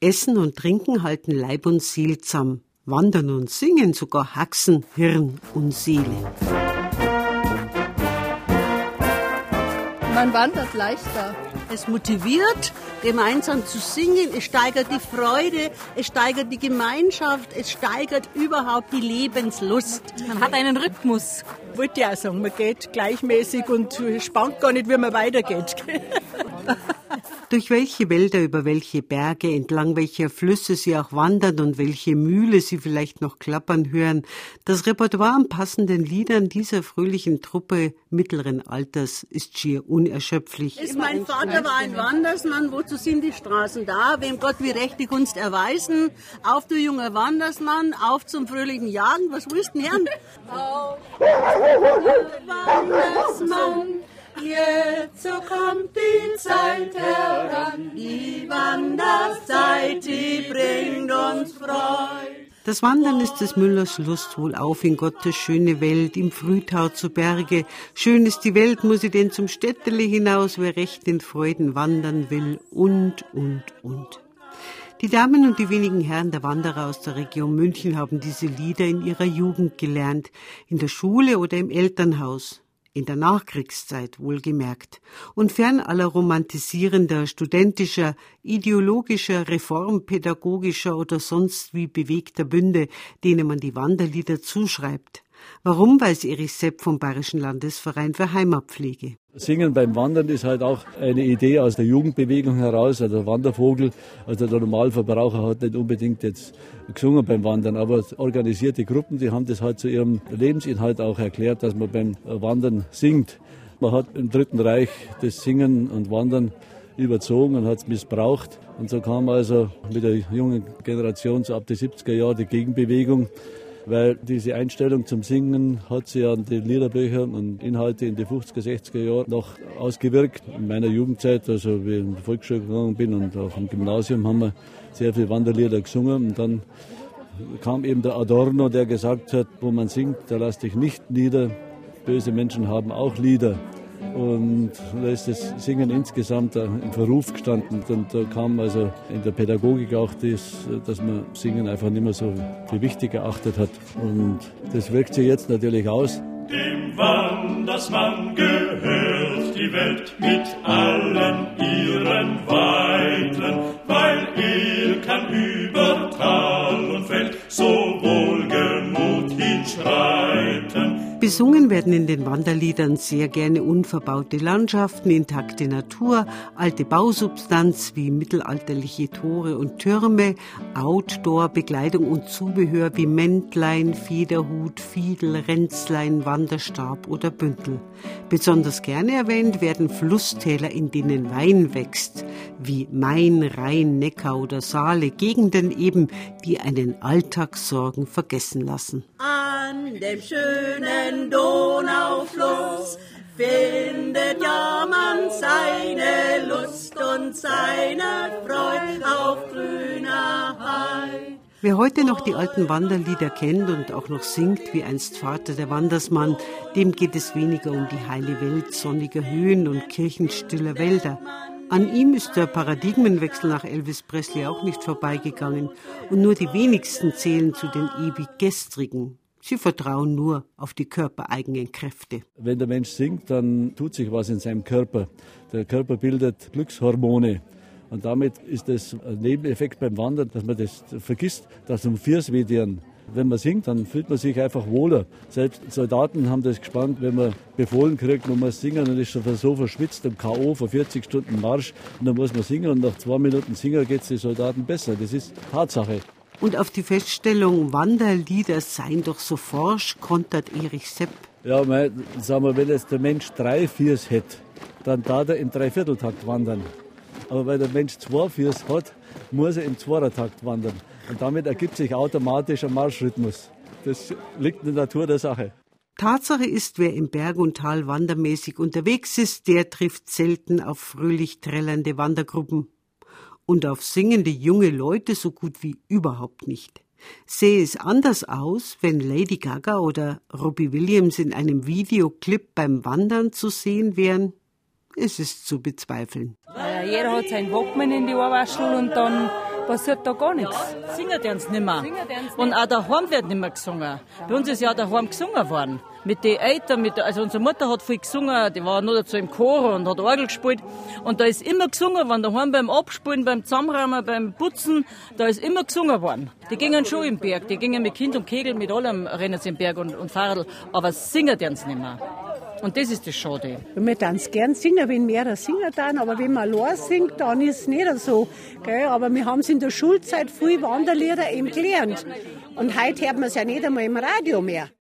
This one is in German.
Essen und Trinken halten Leib und Seele zusammen. Wandern und Singen sogar Haxen, Hirn und Seele. Man wandert leichter. Es motiviert, gemeinsam zu singen, es steigert die Freude, es steigert die Gemeinschaft, es steigert überhaupt die Lebenslust. Man hat einen Rhythmus. Wollte ja sagen, man geht gleichmäßig und spannt gar nicht, wie man weitergeht. Durch welche Wälder, über welche Berge, entlang welcher Flüsse sie auch wandern und welche Mühle sie vielleicht noch klappern hören, das Repertoire an passenden Liedern dieser fröhlichen Truppe mittleren Alters ist schier unerschöpflich. Ist mein Vater war ein Wandersmann, wozu sind die Straßen da? Wem Gott wie recht die Gunst erweisen? Auf, du junger Wandersmann, auf zum fröhlichen Jagen, was willst du denn hören? Auf, Wandersmann, Jetzt so kommt die Zeit heran, die Wanderzeit, die bringt uns Freude. Das Wandern ist des Müllers Lust, wohl auf in Gottes schöne Welt, im Frühtau zu Berge. Schön ist die Welt, muss ich denn zum Städtele hinaus, wer recht in Freuden wandern will, und, und, und. Die Damen und die wenigen Herren der Wanderer aus der Region München haben diese Lieder in ihrer Jugend gelernt, in der Schule oder im Elternhaus in der Nachkriegszeit wohlgemerkt, und fern aller romantisierender, studentischer, ideologischer, reformpädagogischer oder sonst wie bewegter Bünde, denen man die Wanderlieder zuschreibt. Warum weiß Erich Sepp vom Bayerischen Landesverein für Heimatpflege? Singen beim Wandern ist halt auch eine Idee aus der Jugendbewegung heraus. Also der Wandervogel, also der Normalverbraucher hat nicht unbedingt jetzt gesungen beim Wandern, aber organisierte Gruppen, die haben das halt zu ihrem Lebensinhalt auch erklärt, dass man beim Wandern singt. Man hat im Dritten Reich das Singen und Wandern überzogen und hat es missbraucht. Und so kam also mit der jungen Generation so ab die 70er Jahre die Gegenbewegung weil diese Einstellung zum Singen hat sich an die Liederbücher und Inhalte in den 50er, 60er Jahren noch ausgewirkt. In meiner Jugendzeit, also wie ich in die Volksschule gegangen bin und auch im Gymnasium, haben wir sehr viele Wanderlieder gesungen und dann kam eben der Adorno, der gesagt hat, wo man singt, da lass dich nicht nieder, böse Menschen haben auch Lieder. Und da ist das Singen insgesamt im Verruf gestanden. Und da kam also in der Pädagogik auch das, dass man Singen einfach nicht mehr so für wichtig erachtet hat. Und das wirkt sich jetzt natürlich aus. Dem Wandersmann gehört die Welt mit allen ihren Weiten, weil er kann über Tal und Feld so Besungen werden in den Wanderliedern sehr gerne unverbaute Landschaften, intakte Natur, alte Bausubstanz wie mittelalterliche Tore und Türme, Outdoor-Bekleidung und Zubehör wie Mäntlein, Federhut, Fiedel, Ränzlein, Wanderstab oder Bündel. Besonders gerne erwähnt werden Flusstäler, in denen Wein wächst, wie Main, Rhein, Neckar oder Saale, Gegenden eben, die einen Alltagssorgen vergessen lassen. An dem schönen Donaufluss findet ja man seine Lust und seine Freude auf grüner Heid. Wer heute noch die alten Wanderlieder kennt und auch noch singt, wie einst Vater der Wandersmann, dem geht es weniger um die heile Welt sonniger Höhen und kirchenstiller Wälder. An ihm ist der Paradigmenwechsel nach Elvis Presley auch nicht vorbeigegangen und nur die wenigsten zählen zu den ewig Gestrigen. Sie vertrauen nur auf die körpereigenen Kräfte. Wenn der Mensch singt, dann tut sich was in seinem Körper. Der Körper bildet Glückshormone. Und damit ist es ein Nebeneffekt beim Wandern, dass man das vergisst, dass um Viers wehtun. Wenn man singt, dann fühlt man sich einfach wohler. Selbst Soldaten haben das gespannt, wenn man befohlen kriegt, man muss singen und ist schon so verschwitzt im K.O. vor 40 Stunden Marsch und dann muss man singen und nach zwei Minuten singen geht es den Soldaten besser. Das ist Tatsache. Und auf die Feststellung, Wanderlieder seien doch so forsch, kontert Erich Sepp. Ja, mein, sagen wir, wenn jetzt der Mensch drei Viers hätte, dann darf er im Dreivierteltakt wandern. Aber weil der Mensch zwei Viers hat, muss er im Zweiertakt wandern. Und damit ergibt sich automatisch ein Marschrhythmus. Das liegt in der Natur der Sache. Tatsache ist, wer im Berg und Tal wandermäßig unterwegs ist, der trifft selten auf fröhlich trällernde Wandergruppen und auf singende junge Leute so gut wie überhaupt nicht. Sähe es anders aus, wenn Lady Gaga oder Robbie Williams in einem Videoclip beim Wandern zu sehen wären? Es ist zu bezweifeln. Äh, jeder hat sein Walkman in die Ohrwaschel und dann passiert da gar nichts. Singen die uns nicht mehr. Und auch daheim wird nicht mehr gesungen. Bei uns ist ja daheim gesungen worden. Mit den Eltern, mit, also unsere Mutter hat viel gesungen, die war nur dazu im Chor und hat Orgel gespielt. Und da ist immer gesungen worden, daheim beim Abspielen, beim Zusammenräumen, beim Putzen, da ist immer gesungen worden. Die gingen schon im Berg, die gingen mit Kind und Kegel, mit allem rennen sie im Berg und, und Fahrrad, aber singen die uns nicht mehr. Und das ist das Schade. Wir tanzen gern singen, wenn mehrere singen dann, aber wenn man allein singt, dann ist es nicht so. Gell? Aber wir haben es in der Schulzeit viel Wanderlieder eben gelernt. Und heute hört man es ja nicht einmal im Radio mehr.